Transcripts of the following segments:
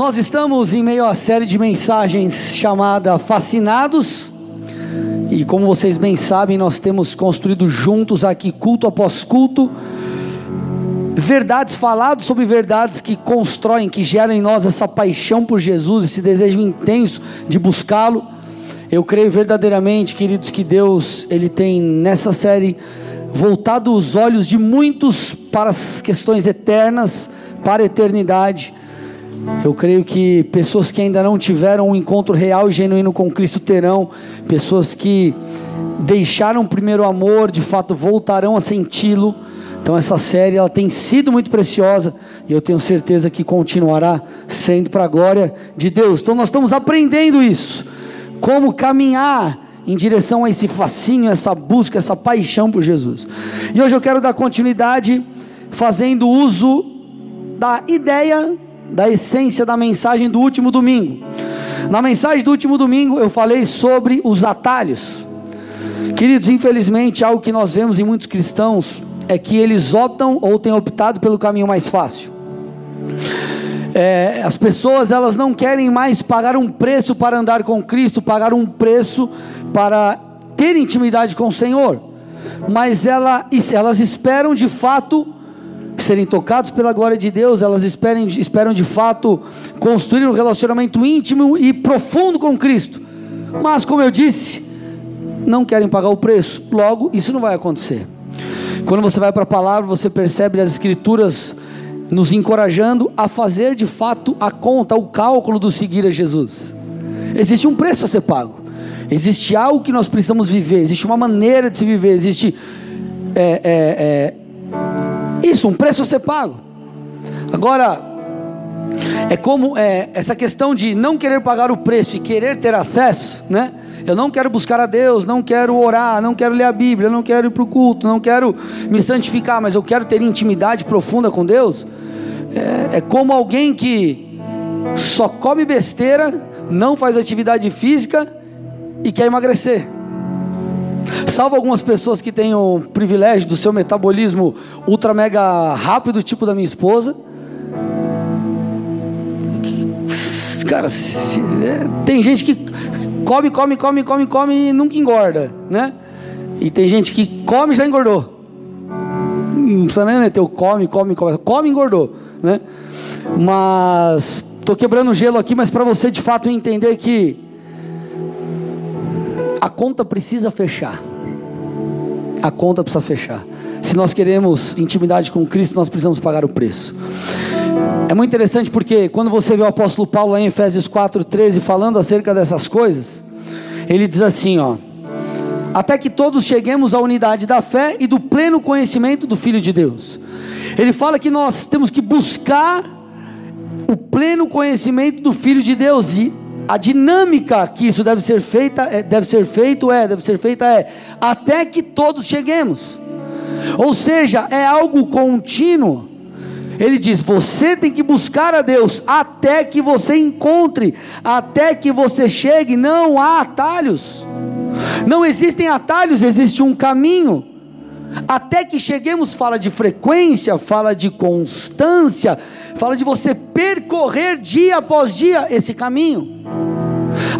Nós estamos em meio à série de mensagens chamada Fascinados. E como vocês bem sabem, nós temos construído juntos aqui, culto após culto, verdades faladas sobre verdades que constroem, que geram em nós essa paixão por Jesus, esse desejo intenso de buscá-lo. Eu creio verdadeiramente, queridos, que Deus ele tem nessa série voltado os olhos de muitos para as questões eternas, para a eternidade. Eu creio que pessoas que ainda não tiveram um encontro real e genuíno com Cristo terão, pessoas que deixaram o primeiro amor, de fato voltarão a senti-lo. Então essa série ela tem sido muito preciosa e eu tenho certeza que continuará sendo para a glória de Deus. Então nós estamos aprendendo isso, como caminhar em direção a esse fascínio, essa busca, essa paixão por Jesus. E hoje eu quero dar continuidade fazendo uso da ideia da essência da mensagem do último domingo. Na mensagem do último domingo eu falei sobre os atalhos. Queridos, infelizmente, algo que nós vemos em muitos cristãos é que eles optam ou têm optado pelo caminho mais fácil. É, as pessoas elas não querem mais pagar um preço para andar com Cristo, pagar um preço para ter intimidade com o Senhor, mas ela, elas esperam de fato serem tocados pela glória de Deus, elas esperam, esperam de fato construir um relacionamento íntimo e profundo com Cristo. Mas, como eu disse, não querem pagar o preço, logo, isso não vai acontecer. Quando você vai para a palavra, você percebe as Escrituras nos encorajando a fazer de fato a conta, o cálculo do seguir a Jesus. Existe um preço a ser pago, existe algo que nós precisamos viver, existe uma maneira de se viver, existe é, é, é, isso, um preço a ser pago. Agora, é como é, essa questão de não querer pagar o preço e querer ter acesso, né? Eu não quero buscar a Deus, não quero orar, não quero ler a Bíblia, não quero ir para o culto, não quero me santificar, mas eu quero ter intimidade profunda com Deus. É, é como alguém que só come besteira, não faz atividade física e quer emagrecer. Salvo algumas pessoas que têm o privilégio do seu metabolismo ultra mega rápido, tipo da minha esposa. Cara, se, é, tem gente que come, come, come, come, come e nunca engorda, né? E tem gente que come e já engordou. Não precisa nem ter o come, come, come, come e engordou, né? Mas estou quebrando gelo aqui, mas para você de fato entender que a conta precisa fechar. A conta precisa fechar. Se nós queremos intimidade com Cristo, nós precisamos pagar o preço. É muito interessante porque quando você vê o apóstolo Paulo em Efésios 4:13 falando acerca dessas coisas, ele diz assim, ó: até que todos cheguemos à unidade da fé e do pleno conhecimento do Filho de Deus. Ele fala que nós temos que buscar o pleno conhecimento do Filho de Deus e a dinâmica que isso deve ser feita, é, deve ser feito é, deve ser feita é até que todos cheguemos. Ou seja, é algo contínuo. Ele diz: você tem que buscar a Deus até que você encontre, até que você chegue. Não há atalhos, não existem atalhos, existe um caminho. Até que cheguemos, fala de frequência, fala de constância, fala de você percorrer dia após dia esse caminho.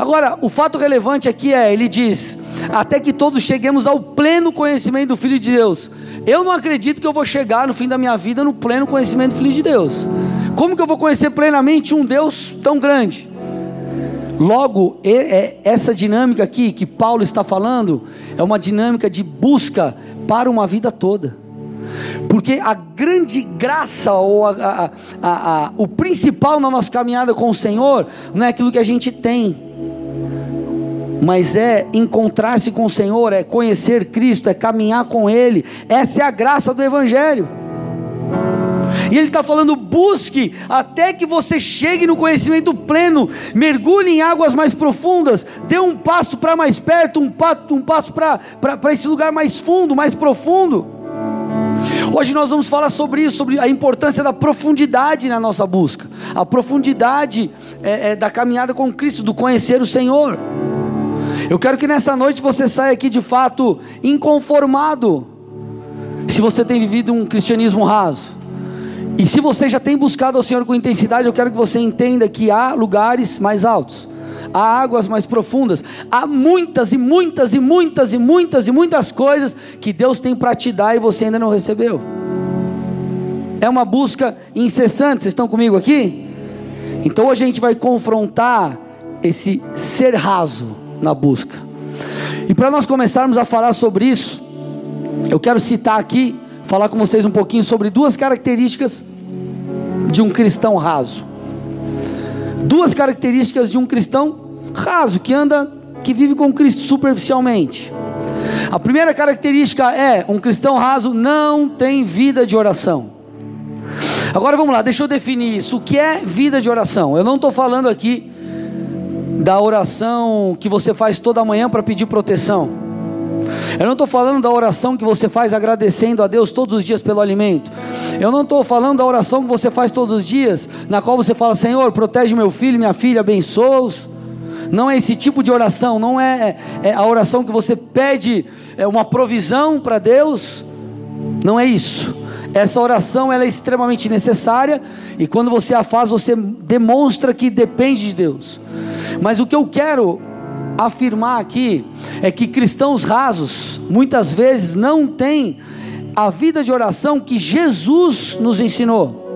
Agora, o fato relevante aqui é: ele diz, até que todos cheguemos ao pleno conhecimento do Filho de Deus. Eu não acredito que eu vou chegar no fim da minha vida no pleno conhecimento do Filho de Deus. Como que eu vou conhecer plenamente um Deus tão grande? Logo, essa dinâmica aqui que Paulo está falando é uma dinâmica de busca para uma vida toda. Porque a grande graça, ou a, a, a, o principal na nossa caminhada com o Senhor, não é aquilo que a gente tem, mas é encontrar-se com o Senhor, é conhecer Cristo, é caminhar com Ele. Essa é a graça do Evangelho. E ele está falando: busque até que você chegue no conhecimento pleno, mergulhe em águas mais profundas, dê um passo para mais perto, um, um passo para esse lugar mais fundo, mais profundo. Hoje nós vamos falar sobre isso, sobre a importância da profundidade na nossa busca, a profundidade é, é, da caminhada com Cristo, do conhecer o Senhor. Eu quero que nessa noite você saia aqui de fato inconformado, se você tem vivido um cristianismo raso. E se você já tem buscado ao Senhor com intensidade, eu quero que você entenda que há lugares mais altos, há águas mais profundas, há muitas e muitas e muitas e muitas e muitas coisas que Deus tem para te dar e você ainda não recebeu. É uma busca incessante, vocês estão comigo aqui? Então a gente vai confrontar esse ser raso na busca. E para nós começarmos a falar sobre isso, eu quero citar aqui, falar com vocês um pouquinho sobre duas características de um cristão raso. Duas características de um cristão raso que anda, que vive com Cristo superficialmente. A primeira característica é: um cristão raso não tem vida de oração. Agora vamos lá, deixa eu definir isso. O que é vida de oração? Eu não estou falando aqui da oração que você faz toda manhã para pedir proteção. Eu não estou falando da oração que você faz agradecendo a Deus todos os dias pelo alimento. Eu não estou falando da oração que você faz todos os dias, na qual você fala: Senhor, protege meu filho, minha filha, abençoa-os. Não é esse tipo de oração, não é, é a oração que você pede é uma provisão para Deus. Não é isso. Essa oração ela é extremamente necessária e quando você a faz, você demonstra que depende de Deus. Mas o que eu quero afirmar aqui é que cristãos rasos muitas vezes não têm a vida de oração que Jesus nos ensinou.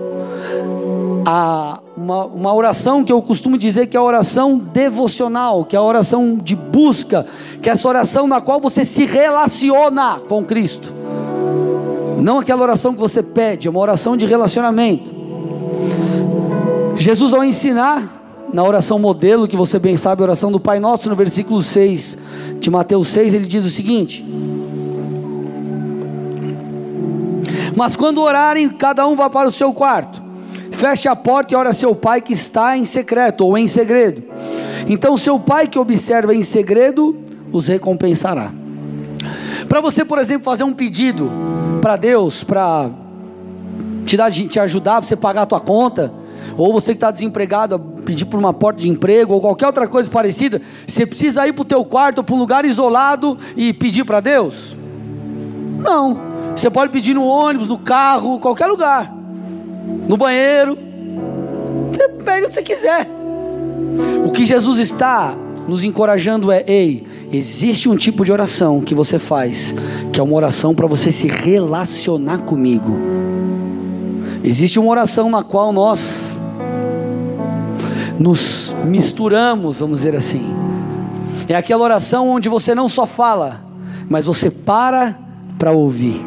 A, uma, uma oração que eu costumo dizer que é a oração devocional, que é a oração de busca, que é essa oração na qual você se relaciona com Cristo. Não aquela oração que você pede, é uma oração de relacionamento. Jesus, ao ensinar, na oração modelo, que você bem sabe, a oração do Pai Nosso, no versículo 6 de Mateus 6, ele diz o seguinte: Mas quando orarem, cada um vá para o seu quarto, feche a porta e ore a seu pai que está em secreto ou em segredo. Então, seu pai que observa em segredo os recompensará. Para você, por exemplo, fazer um pedido para Deus, para te, dar, te ajudar, para você pagar a tua conta, ou você que está desempregado, pedir por uma porta de emprego, ou qualquer outra coisa parecida, você precisa ir para o teu quarto, para um lugar isolado e pedir para Deus? Não. Você pode pedir no ônibus, no carro, qualquer lugar. No banheiro. Você pede o que você quiser. O que Jesus está nos encorajando é: ei, existe um tipo de oração que você faz, que é uma oração para você se relacionar comigo. Existe uma oração na qual nós nos misturamos, vamos dizer assim. É aquela oração onde você não só fala, mas você para para ouvir.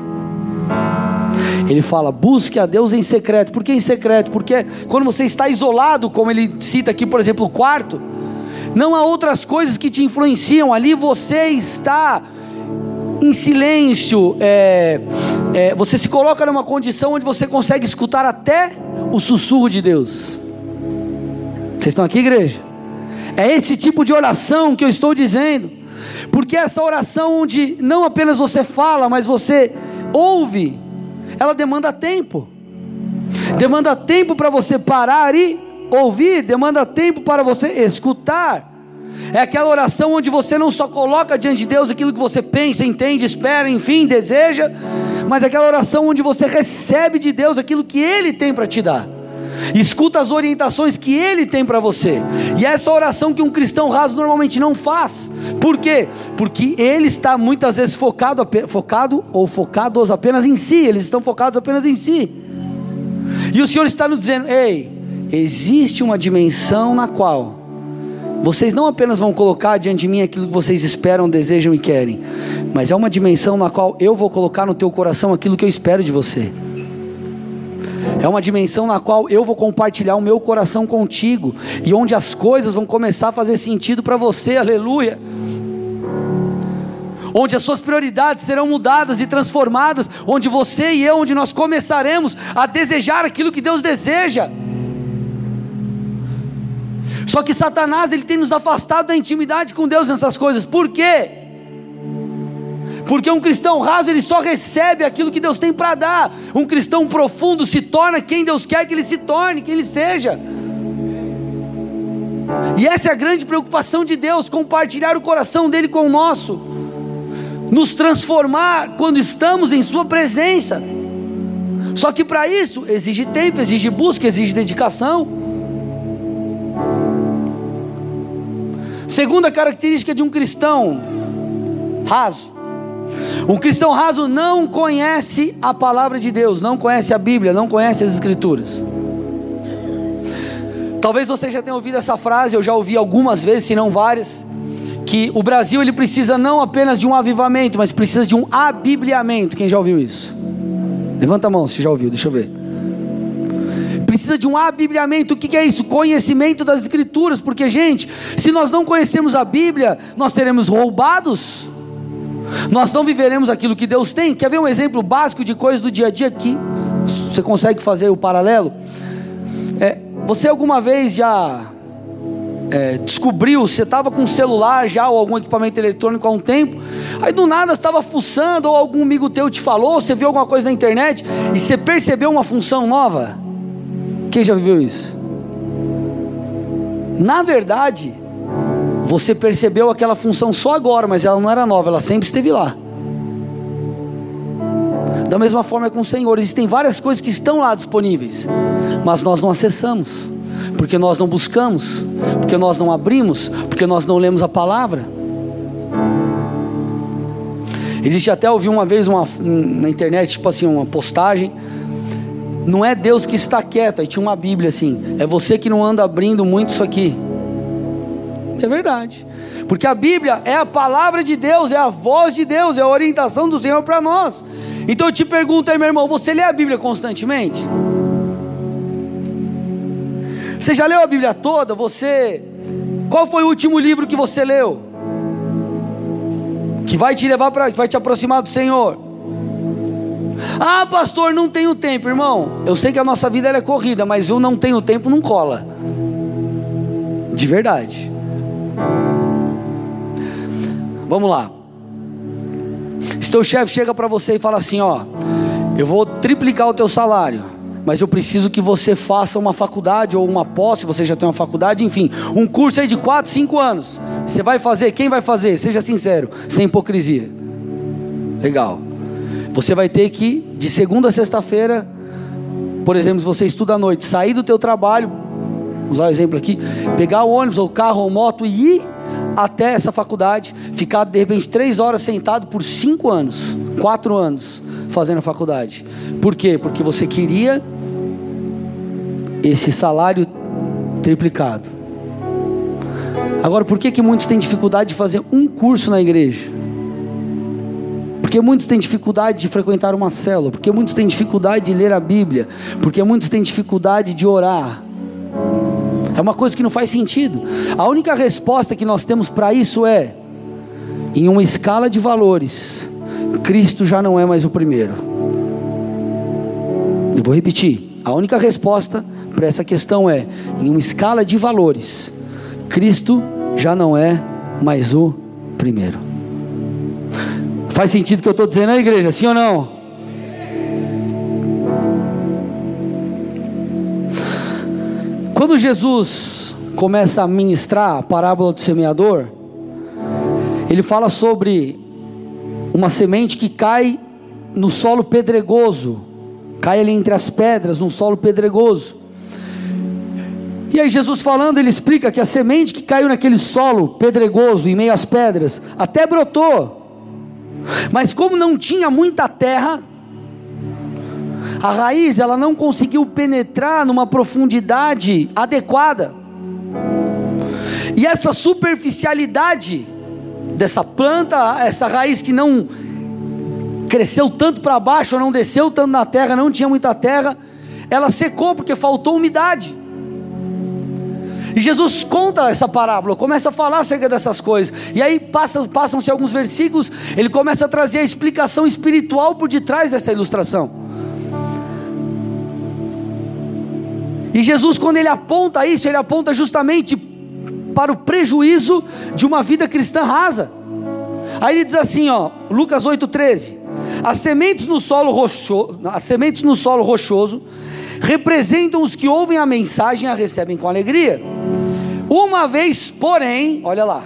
Ele fala: busque a Deus em secreto. Por que em secreto? Porque quando você está isolado, como ele cita aqui, por exemplo, o quarto, não há outras coisas que te influenciam. Ali você está em silêncio. É, é, você se coloca numa condição onde você consegue escutar até o sussurro de Deus. Vocês estão aqui, igreja? É esse tipo de oração que eu estou dizendo. Porque essa oração onde não apenas você fala, mas você ouve, ela demanda tempo. Demanda tempo para você parar e ouvir, demanda tempo para você escutar. É aquela oração onde você não só coloca diante de Deus aquilo que você pensa, entende, espera, enfim, deseja, mas é aquela oração onde você recebe de Deus aquilo que Ele tem para te dar. Escuta as orientações que Ele tem para você. E é essa oração que um cristão raso normalmente não faz. Por quê? Porque ele está muitas vezes focado, focado ou focados apenas em si. Eles estão focados apenas em si. E o Senhor está nos dizendo: ei, existe uma dimensão na qual vocês não apenas vão colocar diante de mim aquilo que vocês esperam, desejam e querem, mas é uma dimensão na qual eu vou colocar no teu coração aquilo que eu espero de você. É uma dimensão na qual eu vou compartilhar o meu coração contigo e onde as coisas vão começar a fazer sentido para você, aleluia. Onde as suas prioridades serão mudadas e transformadas, onde você e eu, onde nós começaremos a desejar aquilo que Deus deseja. Só que Satanás ele tem nos afastado da intimidade com Deus nessas coisas. Por quê? Porque um cristão raso ele só recebe aquilo que Deus tem para dar. Um cristão profundo se torna quem Deus quer que ele se torne, que ele seja. E essa é a grande preocupação de Deus, compartilhar o coração dele com o nosso, nos transformar quando estamos em sua presença. Só que para isso exige tempo, exige busca, exige dedicação. Segunda característica de um cristão raso. Um cristão raso não conhece a palavra de Deus, não conhece a Bíblia, não conhece as Escrituras. Talvez você já tenha ouvido essa frase, eu já ouvi algumas vezes, se não várias, que o Brasil ele precisa não apenas de um avivamento, mas precisa de um abibliamento. Quem já ouviu isso? Levanta a mão se já ouviu, deixa eu ver. Precisa de um abibliamento. O que é isso? Conhecimento das Escrituras. Porque, gente, se nós não conhecermos a Bíblia, nós seremos roubados. Nós não viveremos aquilo que Deus tem. Quer ver um exemplo básico de coisas do dia a dia aqui? Você consegue fazer o paralelo? É, você alguma vez já é, descobriu, você estava com um celular já ou algum equipamento eletrônico há um tempo, aí do nada estava fuçando ou algum amigo teu te falou, você viu alguma coisa na internet e você percebeu uma função nova? Quem já viveu isso? Na verdade, você percebeu aquela função só agora, mas ela não era nova, ela sempre esteve lá. Da mesma forma com o Senhor, existem várias coisas que estão lá disponíveis, mas nós não acessamos, porque nós não buscamos, porque nós não abrimos, porque nós não lemos a palavra. Existe até ouvi uma vez uma, na internet, tipo assim, uma postagem. Não é Deus que está quieto, aí tinha uma Bíblia assim. É você que não anda abrindo muito isso aqui. É verdade. Porque a Bíblia é a palavra de Deus, é a voz de Deus, é a orientação do Senhor para nós. Então eu te pergunto aí, meu irmão, você lê a Bíblia constantemente? Você já leu a Bíblia toda? Você Qual foi o último livro que você leu? Que vai te levar para, vai te aproximar do Senhor? Ah, pastor, não tenho tempo, irmão. Eu sei que a nossa vida é corrida, mas eu não tenho tempo, não cola. De verdade. Vamos lá. Se teu chefe chega para você e fala assim, ó, eu vou triplicar o teu salário, mas eu preciso que você faça uma faculdade ou uma pós, se você já tem uma faculdade, enfim, um curso aí de 4, 5 anos. Você vai fazer? Quem vai fazer? Seja sincero, sem hipocrisia. Legal. Você vai ter que, de segunda a sexta-feira, por exemplo, se você estuda à noite, sair do teu trabalho, usar o exemplo aqui, pegar o ônibus ou carro ou moto e ir até essa faculdade, ficar de repente três horas sentado por cinco anos, quatro anos fazendo a faculdade. Por quê? Porque você queria esse salário triplicado. Agora, por que, que muitos têm dificuldade de fazer um curso na igreja? Porque muitos têm dificuldade de frequentar uma célula, porque muitos têm dificuldade de ler a Bíblia, porque muitos têm dificuldade de orar. É uma coisa que não faz sentido. A única resposta que nós temos para isso é: em uma escala de valores, Cristo já não é mais o primeiro. Eu vou repetir. A única resposta para essa questão é: em uma escala de valores, Cristo já não é mais o primeiro. Faz sentido o que eu estou dizendo na igreja, sim ou não? Quando Jesus começa a ministrar a parábola do semeador, ele fala sobre uma semente que cai no solo pedregoso, cai ali entre as pedras, num solo pedregoso. E aí Jesus falando, ele explica que a semente que caiu naquele solo pedregoso, em meio às pedras, até brotou. Mas como não tinha muita terra, a raiz ela não conseguiu penetrar numa profundidade adequada. E essa superficialidade dessa planta, essa raiz que não cresceu tanto para baixo, não desceu tanto na terra, não tinha muita terra, ela secou porque faltou umidade. E Jesus conta essa parábola, começa a falar acerca dessas coisas. E aí passam-se alguns versículos, ele começa a trazer a explicação espiritual por detrás dessa ilustração. E Jesus, quando ele aponta isso, ele aponta justamente para o prejuízo de uma vida cristã rasa. Aí ele diz assim, ó, Lucas 8:13. As sementes no solo rochoso, as sementes no solo rochoso representam os que ouvem a mensagem e a recebem com alegria. Uma vez, porém, olha lá.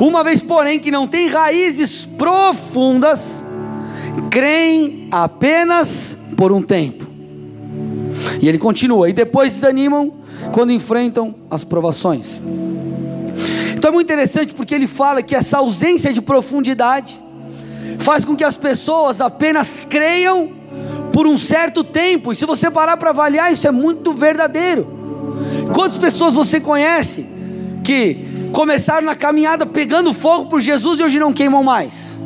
Uma vez, porém, que não tem raízes profundas, creem apenas por um tempo. E ele continua, e depois desanimam quando enfrentam as provações. Então é muito interessante porque ele fala que essa ausência de profundidade faz com que as pessoas apenas creiam por um certo tempo, e se você parar para avaliar, isso é muito verdadeiro. Quantas pessoas você conhece que começaram na caminhada pegando fogo por Jesus e hoje não queimam mais?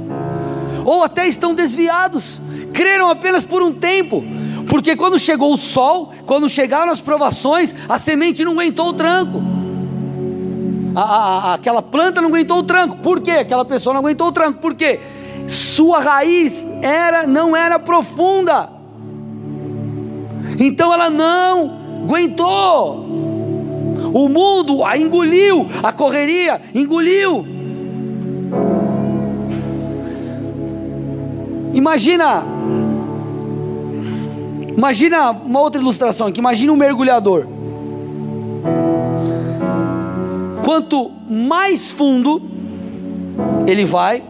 Ou até estão desviados, creram apenas por um tempo, porque quando chegou o sol, quando chegaram as provações, a semente não aguentou o tranco. A, a, aquela planta não aguentou o tranco. Por quê? Aquela pessoa não aguentou o tranco. Por quê? Sua raiz era não era profunda. Então ela não aguentou. O mundo a engoliu, a correria engoliu. Imagina, imagina uma outra ilustração aqui. Imagina um mergulhador. Quanto mais fundo ele vai,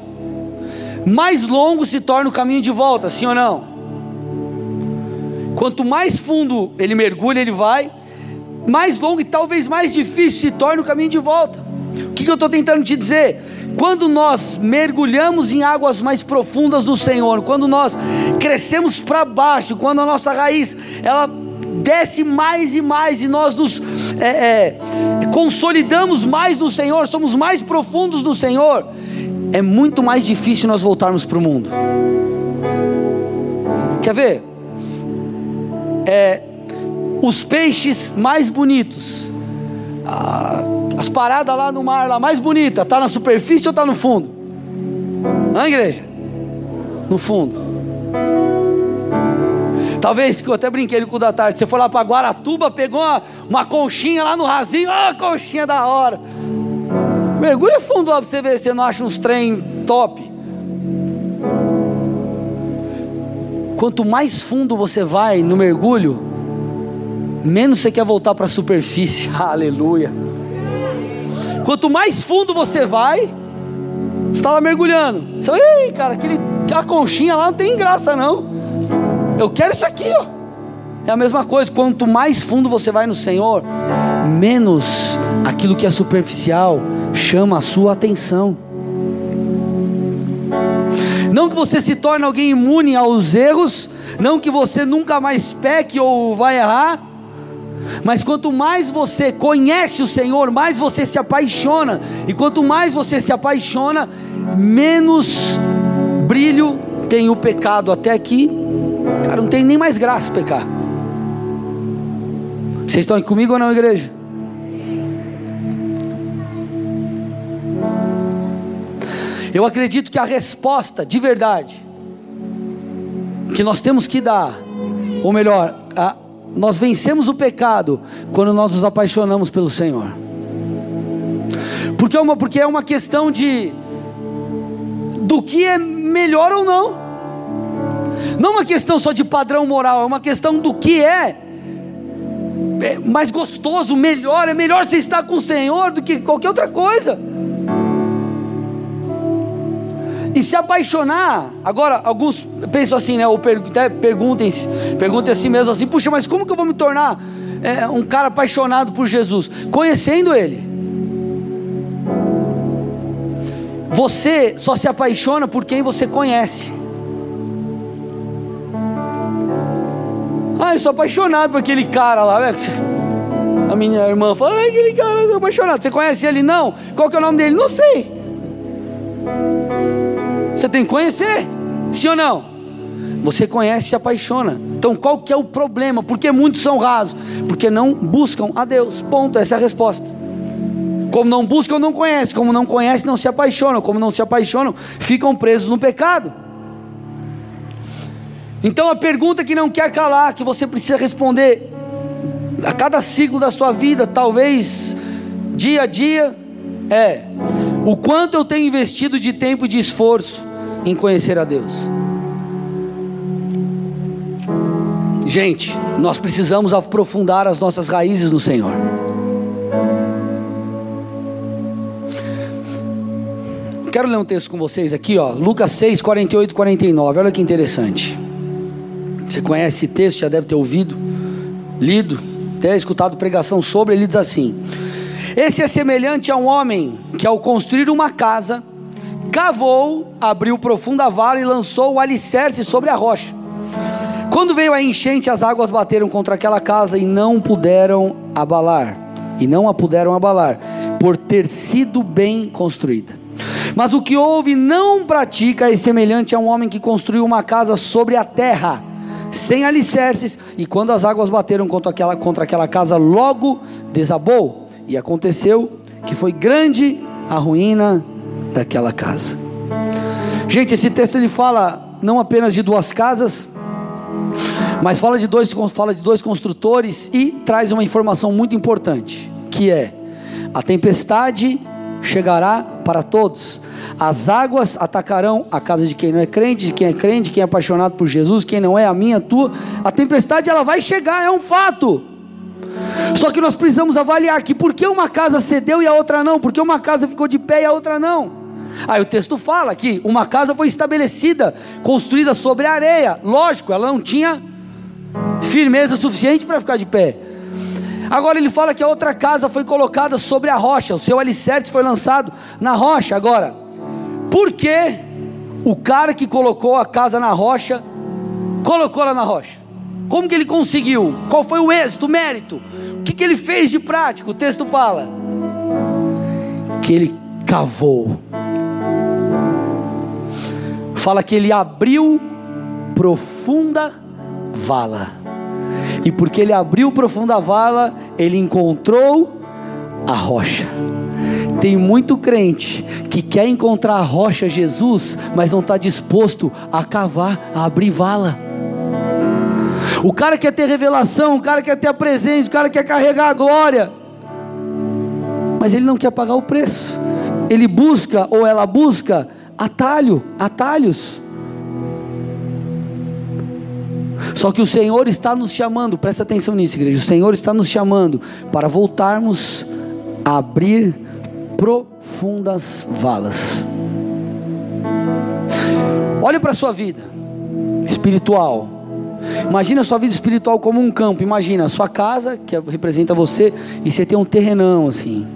mais longo se torna o caminho de volta, sim ou não? Quanto mais fundo ele mergulha, ele vai, mais longo e talvez mais difícil se torna o caminho de volta. Que eu estou tentando te dizer? Quando nós mergulhamos em águas mais profundas do Senhor, quando nós crescemos para baixo, quando a nossa raiz ela desce mais e mais e nós nos é, é, consolidamos mais no Senhor, somos mais profundos no Senhor, é muito mais difícil nós voltarmos para o mundo. Quer ver? é, os peixes mais bonitos, as paradas lá no mar, lá mais bonita, está na superfície ou está no fundo? Na igreja? No fundo. Talvez que eu até brinquei com o da tarde. Você foi lá para Guaratuba, pegou uma, uma conchinha lá no rasinho, ó, oh, conchinha da hora. Mergulha fundo lá para você ver se você não acha uns trem top. Quanto mais fundo você vai no mergulho, menos você quer voltar para a superfície. Aleluia. Quanto mais fundo você vai, você está lá mergulhando. Você fala, ei, cara, aquele, aquela conchinha lá não tem graça, não. Eu quero isso aqui, ó. É a mesma coisa, quanto mais fundo você vai no Senhor, menos aquilo que é superficial chama a sua atenção. Não que você se torne alguém imune aos erros, não que você nunca mais peque ou vai errar, mas quanto mais você conhece o Senhor, mais você se apaixona, e quanto mais você se apaixona, menos brilho tem o pecado. Até aqui, cara, não tem nem mais graça pecar. Vocês estão comigo ou não, igreja? Eu acredito que a resposta de verdade que nós temos que dar, ou melhor, a, nós vencemos o pecado quando nós nos apaixonamos pelo Senhor. Porque é uma, porque é uma questão de do que é melhor ou não. Não uma questão só de padrão moral, é uma questão do que é, é mais gostoso, melhor. É melhor você estar com o Senhor do que qualquer outra coisa e se apaixonar. Agora, alguns pensam assim, né? Ou até perguntem, perguntem a si mesmo assim: puxa, mas como que eu vou me tornar é, um cara apaixonado por Jesus? Conhecendo Ele. Você só se apaixona por quem você conhece. Ah, eu sou apaixonado por aquele cara lá. A minha irmã fala: ah, aquele cara, eu sou apaixonado. Você conhece ele? Não. Qual que é o nome dele? Não sei. Você tem que conhecer, sim ou não? Você conhece e se apaixona. Então qual que é o problema? Porque muitos são rasos? Porque não buscam a Deus. Ponto, essa é a resposta. Como não buscam, não conhecem. Como não conhecem, não se apaixonam. Como não se apaixonam, ficam presos no pecado. Então a pergunta que não quer calar, que você precisa responder a cada ciclo da sua vida, talvez dia a dia, é: o quanto eu tenho investido de tempo e de esforço em conhecer a Deus. Gente, nós precisamos aprofundar as nossas raízes no Senhor. Quero ler um texto com vocês aqui, ó, Lucas 6, 48 e 49. Olha que interessante. Você conhece esse texto, já deve ter ouvido, lido, até escutado pregação sobre. Ele diz assim: Esse é semelhante a um homem que, ao construir uma casa, cavou, abriu profunda vala e lançou o alicerce sobre a rocha. Quando veio a enchente, as águas bateram contra aquela casa e não puderam abalar. E não a puderam abalar, por ter sido bem construída. Mas o que houve não pratica é semelhante a um homem que construiu uma casa sobre a terra, sem alicerces, e quando as águas bateram contra aquela, contra aquela casa, logo desabou. E aconteceu que foi grande a ruína daquela casa. Gente, esse texto ele fala não apenas de duas casas, mas fala de dois, fala de dois construtores e traz uma informação muito importante, que é a tempestade chegará para todos. As águas atacarão a casa de quem não é crente, de quem é crente, quem é apaixonado por Jesus, quem não é a minha, a tua. A tempestade ela vai chegar, é um fato. Só que nós precisamos avaliar que por que uma casa cedeu e a outra não? Porque uma casa ficou de pé e a outra não? Aí o texto fala que uma casa foi estabelecida, construída sobre areia. Lógico, ela não tinha firmeza suficiente para ficar de pé. Agora ele fala que a outra casa foi colocada sobre a rocha, o seu alicerce foi lançado na rocha. Agora, por que o cara que colocou a casa na rocha colocou ela na rocha? Como que ele conseguiu? Qual foi o êxito, o mérito? O que, que ele fez de prático? O texto fala que ele cavou fala que ele abriu profunda vala. E porque ele abriu profunda vala, ele encontrou a rocha. Tem muito crente que quer encontrar a rocha Jesus, mas não está disposto a cavar, a abrir vala. O cara quer ter revelação, o cara quer ter a presença, o cara quer carregar a glória, mas ele não quer pagar o preço. Ele busca ou ela busca atalho, atalhos. Só que o Senhor está nos chamando, presta atenção nisso, igreja. O Senhor está nos chamando para voltarmos a abrir profundas valas. Olhe para a sua vida espiritual. Imagina a sua vida espiritual como um campo. Imagina a sua casa, que representa você, e você tem um terrenão assim.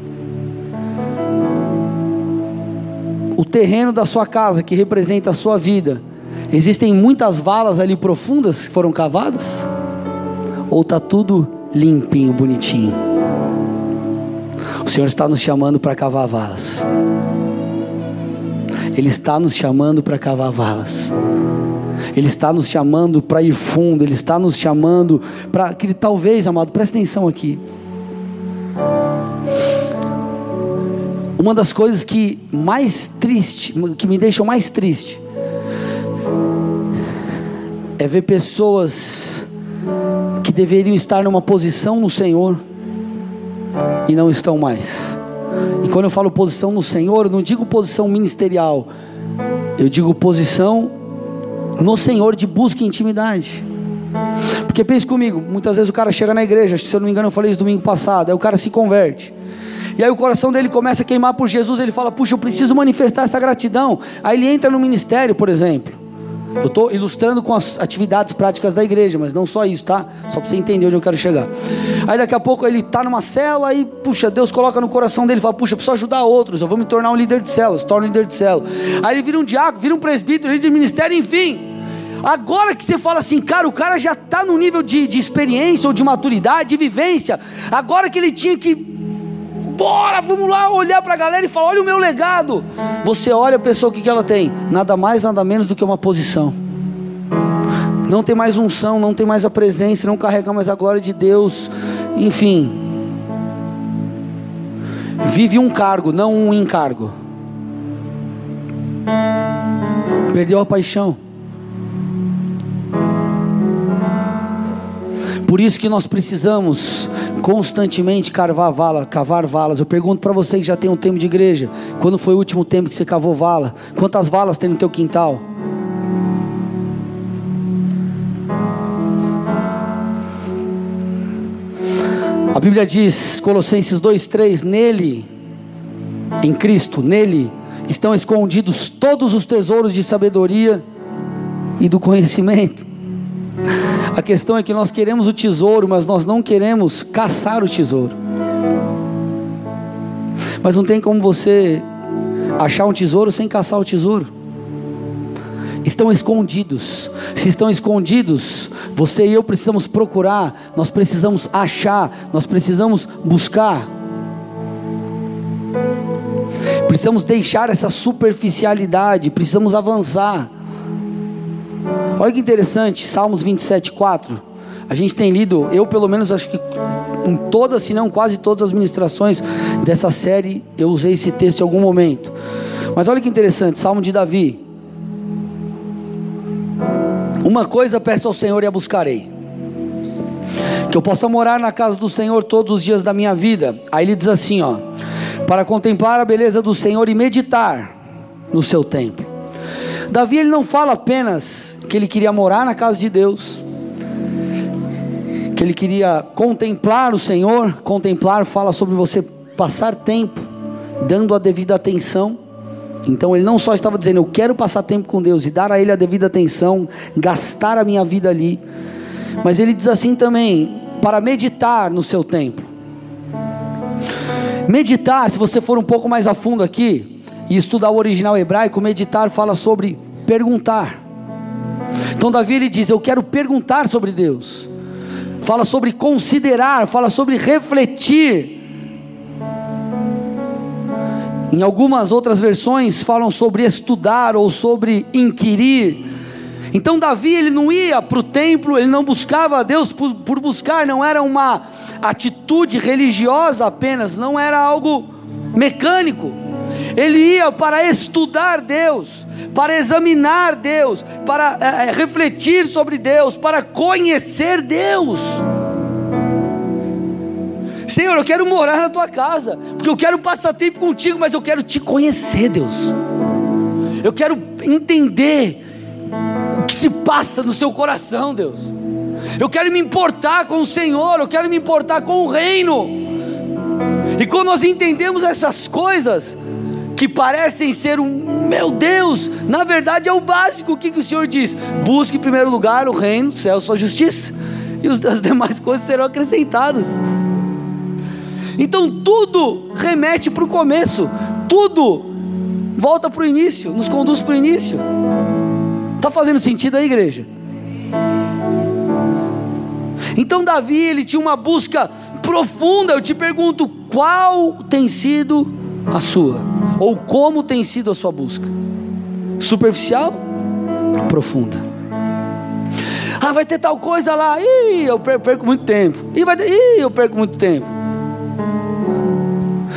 O terreno da sua casa, que representa a sua vida, existem muitas valas ali profundas que foram cavadas? Ou está tudo limpinho, bonitinho? O Senhor está nos chamando para cavar valas. Ele está nos chamando para cavar valas. Ele está nos chamando para ir fundo. Ele está nos chamando para que talvez, amado, preste atenção aqui. Uma das coisas que mais triste, que me deixam mais triste, é ver pessoas que deveriam estar numa posição no Senhor e não estão mais. E quando eu falo posição no Senhor, eu não digo posição ministerial, eu digo posição no Senhor de busca e intimidade. Porque pense comigo, muitas vezes o cara chega na igreja, se eu não me engano eu falei isso domingo passado, aí o cara se converte. E aí o coração dele começa a queimar por Jesus, ele fala: Puxa, eu preciso manifestar essa gratidão. Aí ele entra no ministério, por exemplo. Eu estou ilustrando com as atividades práticas da igreja, mas não só isso, tá? Só para você entender onde eu quero chegar. Aí daqui a pouco ele está numa cela e, puxa, Deus coloca no coração dele, fala, puxa, preciso ajudar outros, eu vou me tornar um líder de célula, se torna um líder de célula. Aí ele vira um diácono, vira um presbítero, líder de ministério, enfim. Agora que você fala assim, cara, o cara já está no nível de, de experiência ou de maturidade, de vivência. Agora que ele tinha que bora, vamos lá olhar para a galera e falar: olha o meu legado. Você olha a pessoa, o que, que ela tem? Nada mais, nada menos do que uma posição. Não tem mais unção, não tem mais a presença, não carrega mais a glória de Deus. Enfim, vive um cargo, não um encargo. Perdeu a paixão. Por isso que nós precisamos constantemente cavar vala, cavar valas. Eu pergunto para você que já tem um tempo de igreja, quando foi o último tempo que você cavou vala? Quantas valas tem no teu quintal? A Bíblia diz, Colossenses 2:3, nele em Cristo, nele estão escondidos todos os tesouros de sabedoria e do conhecimento. A questão é que nós queremos o tesouro, mas nós não queremos caçar o tesouro. Mas não tem como você achar um tesouro sem caçar o tesouro. Estão escondidos. Se estão escondidos, você e eu precisamos procurar, nós precisamos achar, nós precisamos buscar. Precisamos deixar essa superficialidade, precisamos avançar. Olha que interessante, Salmos 27, 4. A gente tem lido, eu pelo menos acho que em todas, se não quase todas as ministrações dessa série, eu usei esse texto em algum momento. Mas olha que interessante, Salmo de Davi. Uma coisa peço ao Senhor e a buscarei. Que eu possa morar na casa do Senhor todos os dias da minha vida. Aí ele diz assim, ó: para contemplar a beleza do Senhor e meditar no seu templo. Davi ele não fala apenas que ele queria morar na casa de Deus, que ele queria contemplar o Senhor, contemplar fala sobre você passar tempo dando a devida atenção. Então ele não só estava dizendo, eu quero passar tempo com Deus e dar a Ele a devida atenção, gastar a minha vida ali, mas ele diz assim também, para meditar no seu templo. Meditar, se você for um pouco mais a fundo aqui e estudar o original hebraico, meditar fala sobre perguntar. Então Davi ele diz: Eu quero perguntar sobre Deus fala sobre considerar, fala sobre refletir. Em algumas outras versões falam sobre estudar ou sobre inquirir. Então Davi ele não ia para o templo, ele não buscava a Deus por, por buscar, não era uma atitude religiosa apenas, não era algo mecânico. Ele ia para estudar Deus, para examinar Deus, para é, refletir sobre Deus, para conhecer Deus. Senhor, eu quero morar na tua casa, porque eu quero passar tempo contigo, mas eu quero te conhecer, Deus. Eu quero entender o que se passa no seu coração, Deus. Eu quero me importar com o Senhor, eu quero me importar com o reino. E quando nós entendemos essas coisas, que parecem ser um meu Deus, na verdade é o básico. O que, que o Senhor diz? Busque em primeiro lugar o reino, o céu, sua justiça, e as demais coisas serão acrescentadas. Então tudo remete para o começo, tudo volta para o início, nos conduz para o início. Está fazendo sentido aí, igreja? Então Davi ele tinha uma busca profunda. Eu te pergunto, qual tem sido a sua? Ou como tem sido a sua busca? Superficial? Profunda. Ah, vai ter tal coisa lá. Ih, eu perco muito tempo. Ih, vai ter... Ih, eu perco muito tempo.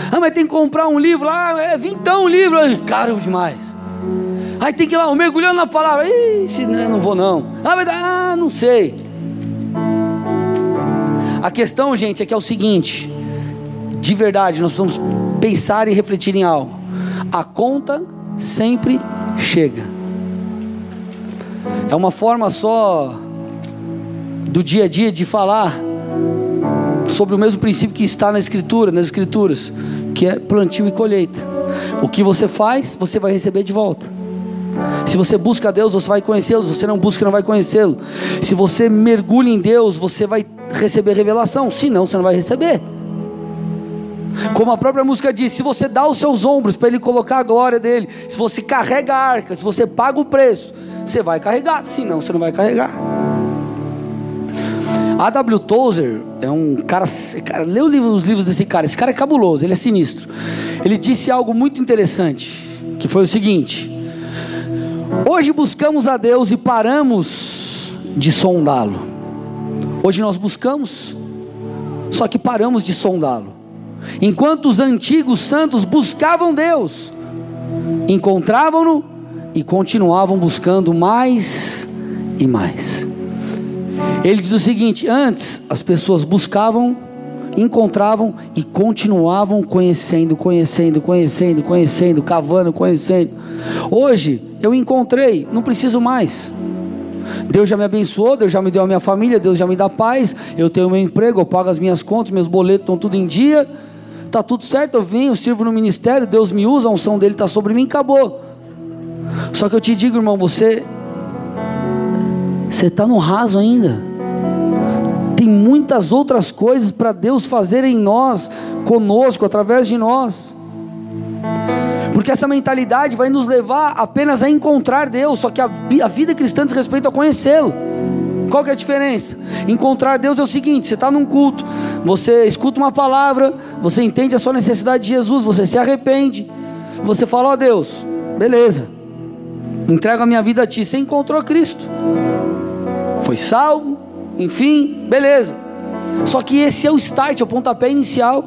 Ah, mas tem que comprar um livro lá. É vintão um livro. Caro demais. Aí tem que ir lá, mergulhando na palavra. Ih, não, não vou não. Ah, vai. Ah, não sei. A questão, gente, é que é o seguinte. De verdade, nós precisamos pensar e refletir em algo a conta sempre chega. É uma forma só do dia a dia de falar sobre o mesmo princípio que está na escritura, nas escrituras, que é plantio e colheita. O que você faz, você vai receber de volta. Se você busca Deus, você vai conhecê-lo. Se você não busca, não vai conhecê-lo. Se você mergulha em Deus, você vai receber revelação. Se não, você não vai receber. Como a própria música diz: se você dá os seus ombros para Ele colocar a glória dele, se você carrega a arca, se você paga o preço, você vai carregar, senão você não vai carregar. A W. Tozer é um cara, cara lê os livros desse cara, esse cara é cabuloso, ele é sinistro. Ele disse algo muito interessante, que foi o seguinte: Hoje buscamos a Deus e paramos de sondá-lo. Hoje nós buscamos, só que paramos de sondá-lo. Enquanto os antigos santos buscavam Deus, encontravam-no e continuavam buscando mais e mais. Ele diz o seguinte: antes as pessoas buscavam, encontravam e continuavam conhecendo, conhecendo, conhecendo, conhecendo, cavando, conhecendo. Hoje eu encontrei, não preciso mais. Deus já me abençoou, Deus já me deu a minha família, Deus já me dá paz, eu tenho meu emprego, eu pago as minhas contas, meus boletos estão tudo em dia está tudo certo, eu venho, sirvo no ministério, Deus me usa, a unção dele está sobre mim, acabou. Só que eu te digo, irmão, você Você está no raso ainda. Tem muitas outras coisas para Deus fazer em nós, conosco, através de nós. Porque essa mentalidade vai nos levar apenas a encontrar Deus, só que a, a vida cristã diz respeito a conhecê-lo. Qual que é a diferença? Encontrar Deus é o seguinte: você está num culto, você escuta uma palavra, você entende a sua necessidade de Jesus, você se arrepende, você fala, ó oh, Deus, beleza, entrego a minha vida a Ti, você encontrou Cristo, foi salvo, enfim, beleza. Só que esse é o start, é o pontapé inicial.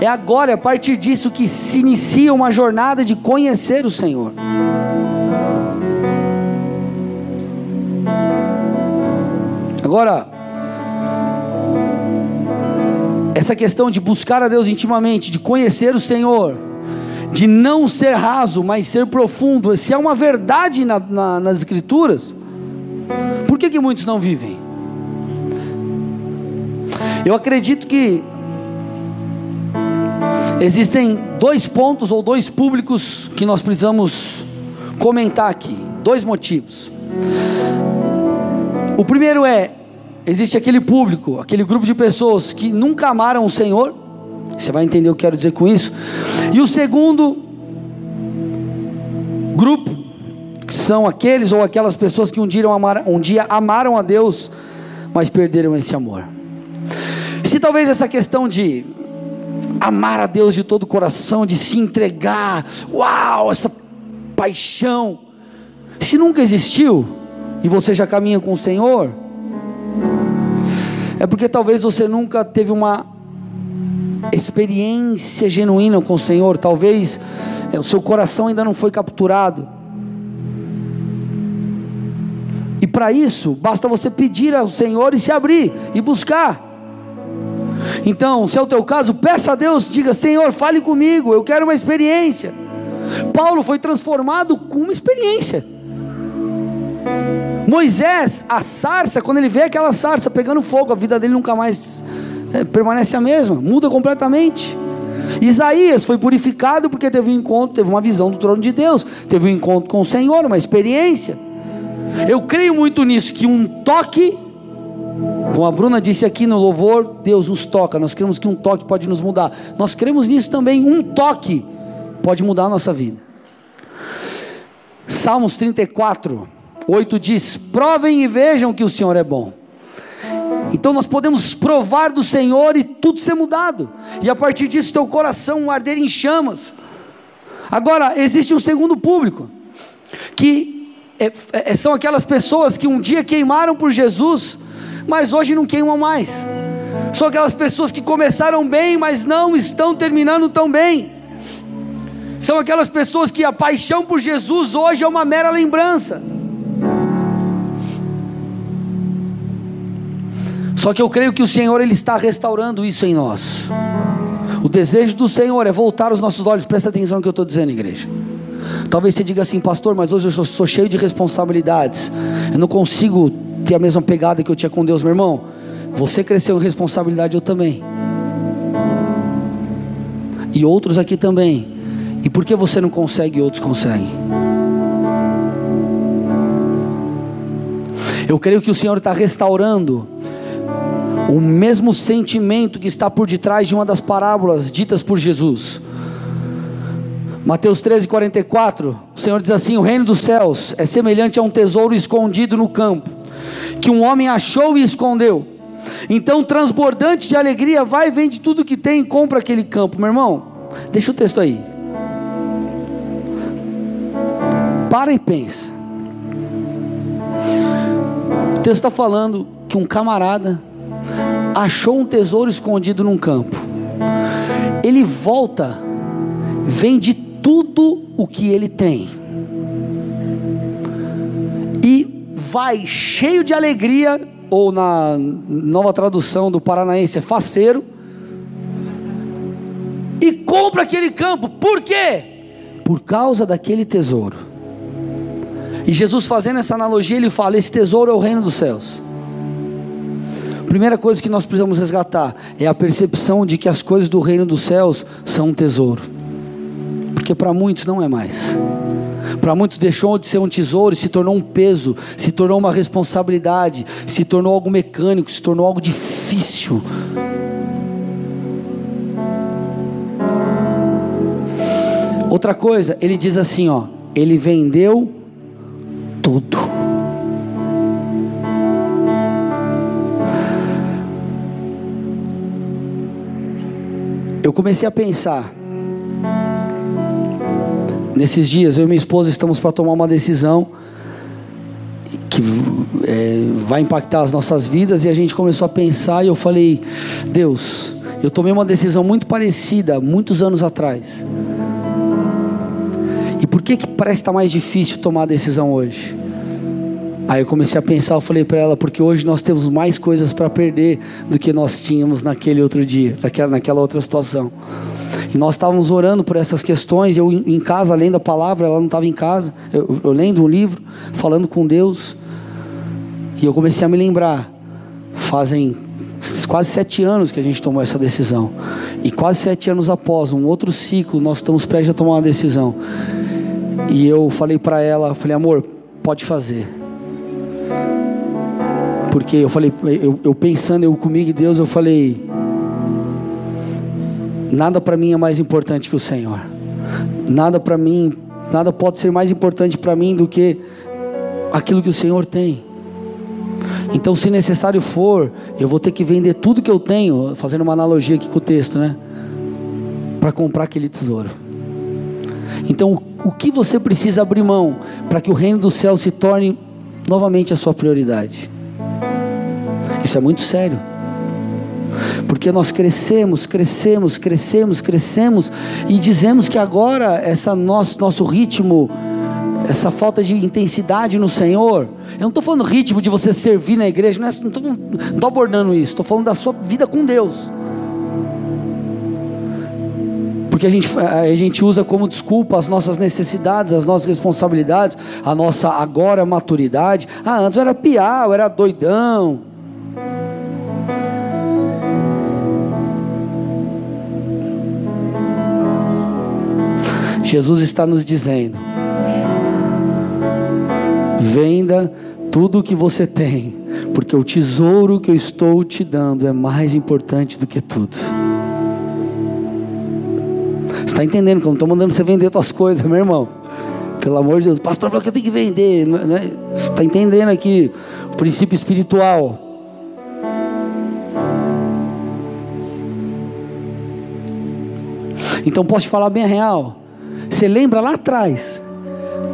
É agora, é a partir disso, que se inicia uma jornada de conhecer o Senhor. Agora, essa questão de buscar a Deus intimamente, de conhecer o Senhor, de não ser raso, mas ser profundo, se é uma verdade na, na, nas Escrituras, por que, que muitos não vivem? Eu acredito que existem dois pontos ou dois públicos que nós precisamos comentar aqui, dois motivos. O primeiro é: existe aquele público, aquele grupo de pessoas que nunca amaram o Senhor. Você vai entender o que eu quero dizer com isso. E o segundo grupo, que são aqueles ou aquelas pessoas que um dia, amaram, um dia amaram a Deus, mas perderam esse amor. Se talvez essa questão de amar a Deus de todo o coração, de se entregar, uau, essa paixão, se nunca existiu, e você já caminha com o Senhor, é porque talvez você nunca teve uma experiência genuína com o Senhor, talvez é, o seu coração ainda não foi capturado. E para isso, basta você pedir ao Senhor e se abrir e buscar. Então, se é o teu caso, peça a Deus, diga: Senhor, fale comigo, eu quero uma experiência. Paulo foi transformado com uma experiência. Moisés, a sarça, quando ele vê aquela sarça pegando fogo, a vida dele nunca mais é, permanece a mesma, muda completamente. Isaías foi purificado porque teve um encontro, teve uma visão do trono de Deus, teve um encontro com o Senhor, uma experiência. Eu creio muito nisso, que um toque, como a Bruna disse aqui no louvor, Deus nos toca, nós cremos que um toque pode nos mudar. Nós cremos nisso também, um toque pode mudar a nossa vida. Salmos 34, 8 diz: Provem e vejam que o Senhor é bom. Então nós podemos provar do Senhor e tudo ser mudado, e a partir disso teu coração arder em chamas. Agora, existe um segundo público, que é, é, são aquelas pessoas que um dia queimaram por Jesus, mas hoje não queimam mais. São aquelas pessoas que começaram bem, mas não estão terminando tão bem. São aquelas pessoas que a paixão por Jesus hoje é uma mera lembrança. Só que eu creio que o Senhor ele está restaurando isso em nós. O desejo do Senhor é voltar os nossos olhos. Presta atenção no que eu estou dizendo, igreja. Talvez você diga assim, pastor, mas hoje eu sou, sou cheio de responsabilidades. Eu não consigo ter a mesma pegada que eu tinha com Deus, meu irmão. Você cresceu em responsabilidade, eu também. E outros aqui também. E por que você não consegue e outros conseguem? Eu creio que o Senhor está restaurando o mesmo sentimento que está por detrás de uma das parábolas ditas por Jesus. Mateus 13, 44, o Senhor diz assim: O reino dos céus é semelhante a um tesouro escondido no campo, que um homem achou e escondeu. Então, transbordante de alegria, vai, vende tudo que tem e compra aquele campo. Meu irmão, deixa o texto aí. Para e pensa. O texto está falando que um camarada achou um tesouro escondido num campo. Ele volta, vende tudo o que ele tem. E vai cheio de alegria, ou na nova tradução do paranaense, é faceiro, e compra aquele campo. Por quê? Por causa daquele tesouro. E Jesus fazendo essa analogia, ele fala: esse tesouro é o reino dos céus. Primeira coisa que nós precisamos resgatar é a percepção de que as coisas do reino dos céus são um tesouro, porque para muitos não é mais. Para muitos deixou de ser um tesouro e se tornou um peso, se tornou uma responsabilidade, se tornou algo mecânico, se tornou algo difícil. Outra coisa, ele diz assim, ó, ele vendeu tudo. Eu comecei a pensar Nesses dias, eu e minha esposa estamos para tomar uma decisão que é, vai impactar as nossas vidas e a gente começou a pensar e eu falei, Deus, eu tomei uma decisão muito parecida muitos anos atrás. E por que que parece estar mais difícil tomar a decisão hoje? Aí eu comecei a pensar, eu falei para ela, porque hoje nós temos mais coisas para perder do que nós tínhamos naquele outro dia, naquela, naquela outra situação. E nós estávamos orando por essas questões. Eu em casa lendo a palavra, ela não estava em casa. Eu, eu lendo um livro, falando com Deus. E eu comecei a me lembrar. Fazem quase sete anos que a gente tomou essa decisão. E quase sete anos após, um outro ciclo, nós estamos prestes a tomar uma decisão. E eu falei para ela, falei, amor, pode fazer. Porque eu falei, eu, eu pensando eu comigo e Deus, eu falei, Nada para mim é mais importante que o Senhor. Nada para mim, nada pode ser mais importante para mim do que aquilo que o Senhor tem. Então, se necessário for, eu vou ter que vender tudo que eu tenho, fazendo uma analogia aqui com o texto, né? Para comprar aquele tesouro. Então, o que você precisa abrir mão para que o reino do céu se torne novamente a sua prioridade? Isso é muito sério porque nós crescemos, crescemos, crescemos, crescemos e dizemos que agora essa nosso nosso ritmo, essa falta de intensidade no Senhor, eu não estou falando ritmo de você servir na igreja, não estou abordando isso, estou falando da sua vida com Deus. Porque a gente, a gente usa como desculpa as nossas necessidades, as nossas responsabilidades, a nossa agora maturidade. Ah, antes eu era piau, era doidão. Jesus está nos dizendo: venda tudo o que você tem, porque o tesouro que eu estou te dando é mais importante do que tudo. Está entendendo que eu não estou mandando você vender suas coisas, meu irmão? Pelo amor de Deus, pastor falou que eu tenho que vender. Né? Está entendendo aqui o princípio espiritual? Então posso te falar bem a real. Você lembra lá atrás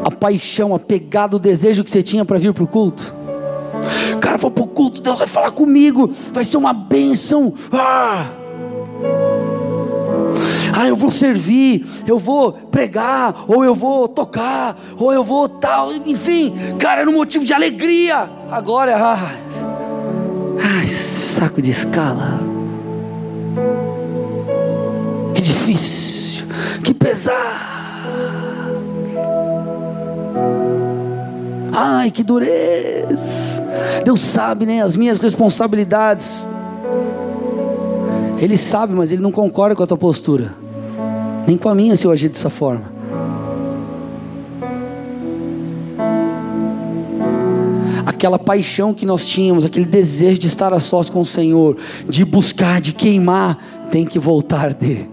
a paixão, a pegada, o desejo que você tinha para vir para o culto? Cara, vou para o culto, Deus vai falar comigo, vai ser uma bênção. Ah! Ah, eu vou servir, eu vou pregar, ou eu vou tocar, ou eu vou tal, enfim, cara, era um motivo de alegria. Agora, ah, ai, saco de escala, que difícil, que pesado. Ai, que dureza. Deus sabe, né? As minhas responsabilidades. Ele sabe, mas ele não concorda com a tua postura. Nem com a minha se eu agir dessa forma. Aquela paixão que nós tínhamos, aquele desejo de estar a sós com o Senhor, de buscar, de queimar, tem que voltar de.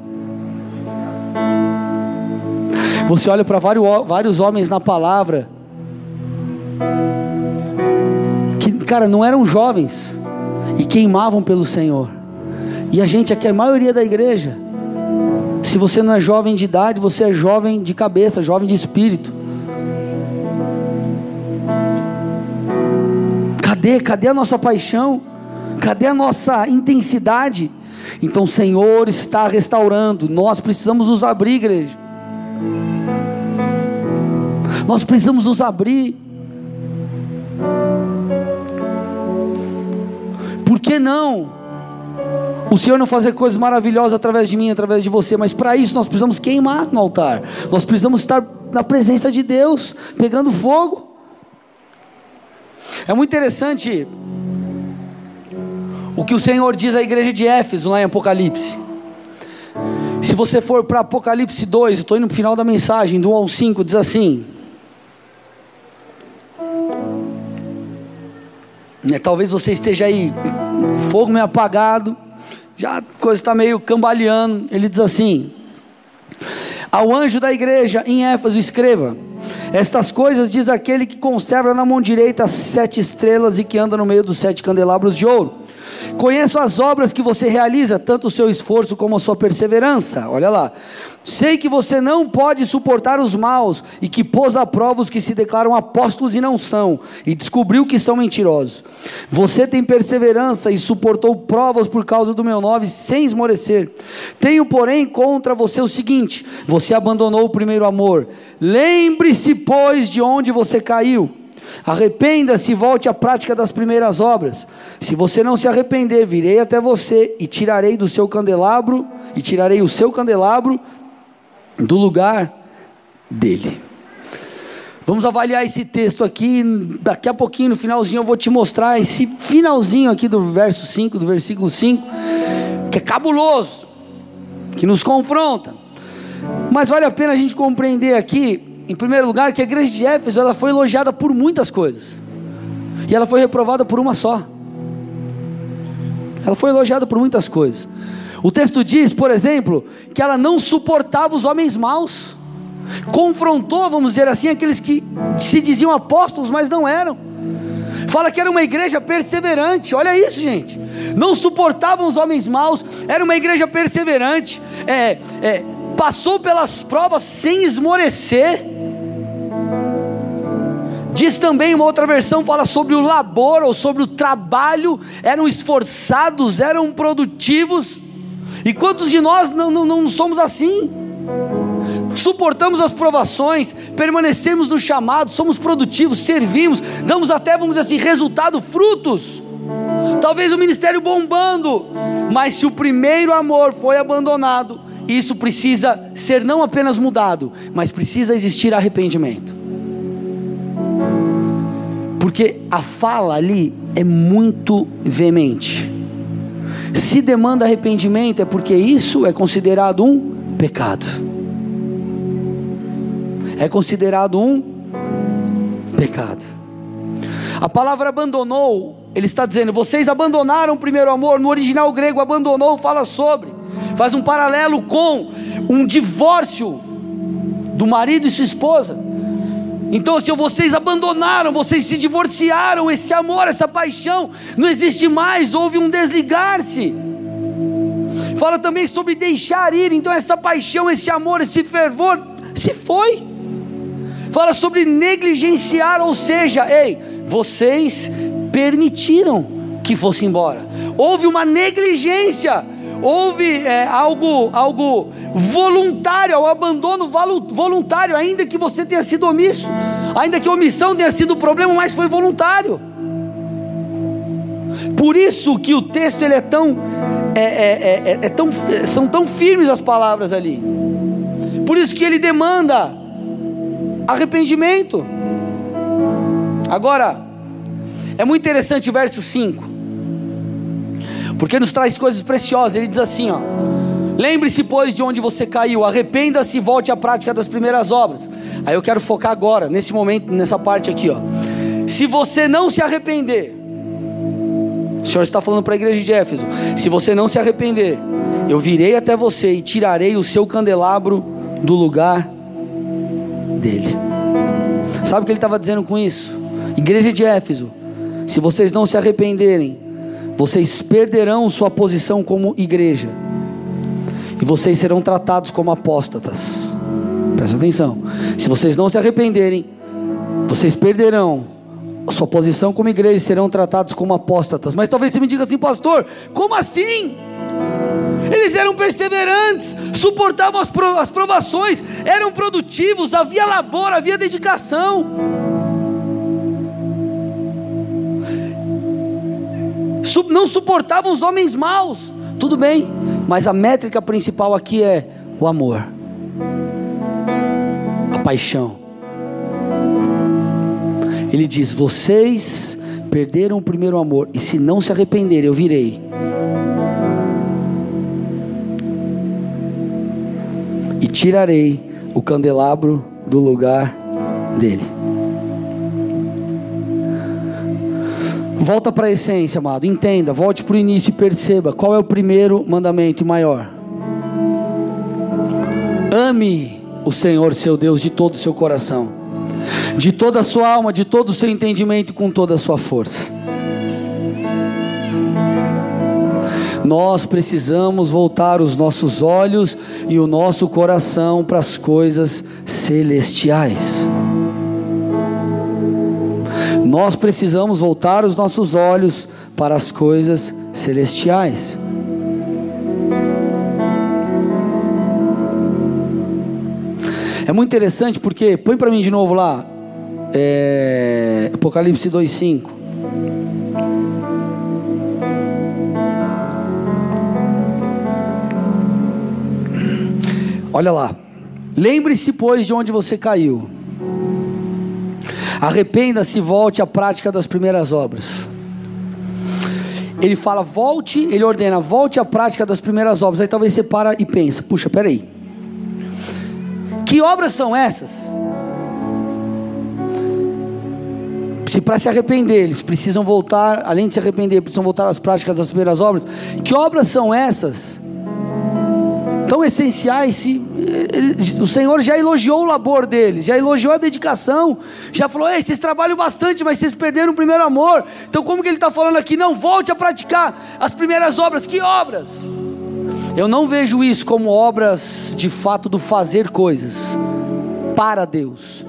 Você olha para vários, homens na palavra, que, cara, não eram jovens e queimavam pelo Senhor. E a gente aqui, a maioria da igreja, se você não é jovem de idade, você é jovem de cabeça, jovem de espírito. Cadê? Cadê a nossa paixão? Cadê a nossa intensidade? Então o Senhor está restaurando. Nós precisamos nos abrir, igreja. Nós precisamos nos abrir. Por que não? O Senhor não fazer coisas maravilhosas através de mim, através de você, mas para isso nós precisamos queimar no altar. Nós precisamos estar na presença de Deus, pegando fogo. É muito interessante o que o Senhor diz à igreja de Éfeso lá em Apocalipse. Se você for para Apocalipse 2, estou indo para o final da mensagem, do 1 ao 5, diz assim. É, talvez você esteja aí, o fogo me apagado já a coisa está meio cambaleando. Ele diz assim: Ao anjo da igreja em Éfeso, escreva: Estas coisas diz aquele que conserva na mão direita as sete estrelas e que anda no meio dos sete candelabros de ouro. Conheço as obras que você realiza, tanto o seu esforço como a sua perseverança. Olha lá. Sei que você não pode suportar os maus e que pôs a prova os que se declaram apóstolos e não são, e descobriu que são mentirosos. Você tem perseverança e suportou provas por causa do meu nome sem esmorecer. Tenho, porém, contra você o seguinte: você abandonou o primeiro amor. Lembre-se, pois, de onde você caiu. Arrependa-se e volte à prática das primeiras obras. Se você não se arrepender, virei até você e tirarei do seu candelabro, e tirarei o seu candelabro do lugar dele. Vamos avaliar esse texto aqui. Daqui a pouquinho, no finalzinho, eu vou te mostrar esse finalzinho aqui do verso 5, do versículo 5, que é cabuloso, que nos confronta. Mas vale a pena a gente compreender aqui em primeiro lugar, que a igreja de Éfeso ela foi elogiada por muitas coisas. E ela foi reprovada por uma só. Ela foi elogiada por muitas coisas. O texto diz, por exemplo, que ela não suportava os homens maus. Confrontou, vamos dizer assim, aqueles que se diziam apóstolos, mas não eram. Fala que era uma igreja perseverante. Olha isso, gente. Não suportavam os homens maus. Era uma igreja perseverante. É, é, passou pelas provas sem esmorecer. Diz também uma outra versão, fala sobre o labor ou sobre o trabalho, eram esforçados, eram produtivos. E quantos de nós não, não, não somos assim? Suportamos as provações, permanecemos no chamado, somos produtivos, servimos, damos até, vamos dizer assim, resultado, frutos. Talvez o ministério bombando, mas se o primeiro amor foi abandonado, isso precisa ser não apenas mudado, mas precisa existir arrependimento. Porque a fala ali é muito veemente. Se demanda arrependimento é porque isso é considerado um pecado. É considerado um pecado. A palavra abandonou, ele está dizendo, vocês abandonaram o primeiro amor. No original grego, abandonou fala sobre, faz um paralelo com um divórcio do marido e sua esposa. Então, se vocês abandonaram, vocês se divorciaram, esse amor, essa paixão não existe mais, houve um desligar-se. Fala também sobre deixar ir, então essa paixão, esse amor, esse fervor se foi. Fala sobre negligenciar, ou seja, ei, vocês permitiram que fosse embora. Houve uma negligência houve é, algo, algo voluntário, o abandono voluntário, ainda que você tenha sido omisso, ainda que a omissão tenha sido o problema, mas foi voluntário. Por isso que o texto ele é tão, é, é, é, é tão, são tão firmes as palavras ali. Por isso que ele demanda arrependimento. Agora, é muito interessante o verso 5 porque nos traz coisas preciosas. Ele diz assim: ó. Lembre-se, pois, de onde você caiu, arrependa-se e volte à prática das primeiras obras. Aí eu quero focar agora, nesse momento, nessa parte aqui, ó. Se você não se arrepender, o Senhor está falando para a igreja de Éfeso: se você não se arrepender, eu virei até você e tirarei o seu candelabro do lugar dele. Sabe o que ele estava dizendo com isso? Igreja de Éfeso, se vocês não se arrependerem, vocês perderão sua posição como igreja, e vocês serão tratados como apóstatas. Presta atenção: se vocês não se arrependerem, vocês perderão a sua posição como igreja e serão tratados como apóstatas. Mas talvez você me diga assim, pastor, como assim? Eles eram perseverantes, suportavam as provações, eram produtivos, havia labor, havia dedicação. Não suportavam os homens maus. Tudo bem, mas a métrica principal aqui é o amor, a paixão. Ele diz: Vocês perderam o primeiro amor, e se não se arrependerem, eu virei. E tirarei o candelabro do lugar dele. Volta para a essência, amado. Entenda, volte para o início e perceba qual é o primeiro mandamento maior. Ame o Senhor seu Deus de todo o seu coração, de toda a sua alma, de todo o seu entendimento e com toda a sua força. Nós precisamos voltar os nossos olhos e o nosso coração para as coisas celestiais. Nós precisamos voltar os nossos olhos para as coisas celestiais. É muito interessante porque, põe para mim de novo lá, é, Apocalipse 2,5. Olha lá. Lembre-se, pois, de onde você caiu. Arrependa-se e volte à prática das primeiras obras. Ele fala, volte, ele ordena, volte à prática das primeiras obras. Aí talvez você para e pensa, puxa, peraí. Que obras são essas? Se para se arrepender, eles precisam voltar, além de se arrepender, precisam voltar às práticas das primeiras obras. Que obras são essas? Tão essenciais. Se, ele, o Senhor já elogiou o labor deles, já elogiou a dedicação, já falou: Ei, vocês trabalham bastante, mas vocês perderam o primeiro amor. Então, como que ele está falando aqui? Não, volte a praticar as primeiras obras. Que obras? Eu não vejo isso como obras de fato do fazer coisas para Deus.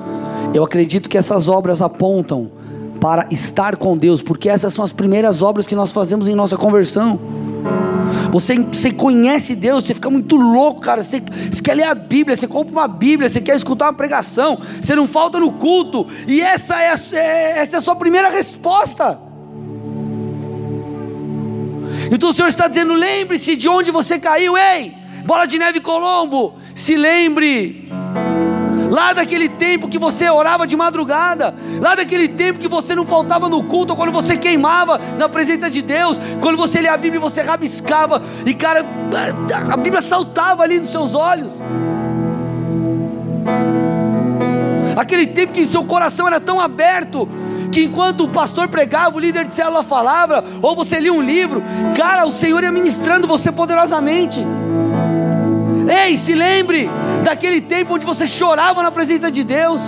Eu acredito que essas obras apontam para estar com Deus, porque essas são as primeiras obras que nós fazemos em nossa conversão. Você, você conhece Deus, você fica muito louco, cara. Você, você quer ler a Bíblia, você compra uma Bíblia, você quer escutar uma pregação, você não falta no culto, e essa é a, é, essa é a sua primeira resposta. Então o Senhor está dizendo: lembre-se de onde você caiu, ei, bola de neve Colombo, se lembre lá daquele tempo que você orava de madrugada, lá daquele tempo que você não faltava no culto, quando você queimava na presença de Deus, quando você lia a Bíblia você rabiscava, e cara, a Bíblia saltava ali nos seus olhos. Aquele tempo que seu coração era tão aberto, que enquanto o pastor pregava, o líder de célula falava, ou você lia um livro, cara, o Senhor ia ministrando você poderosamente. Ei, se lembre daquele tempo onde você chorava na presença de Deus.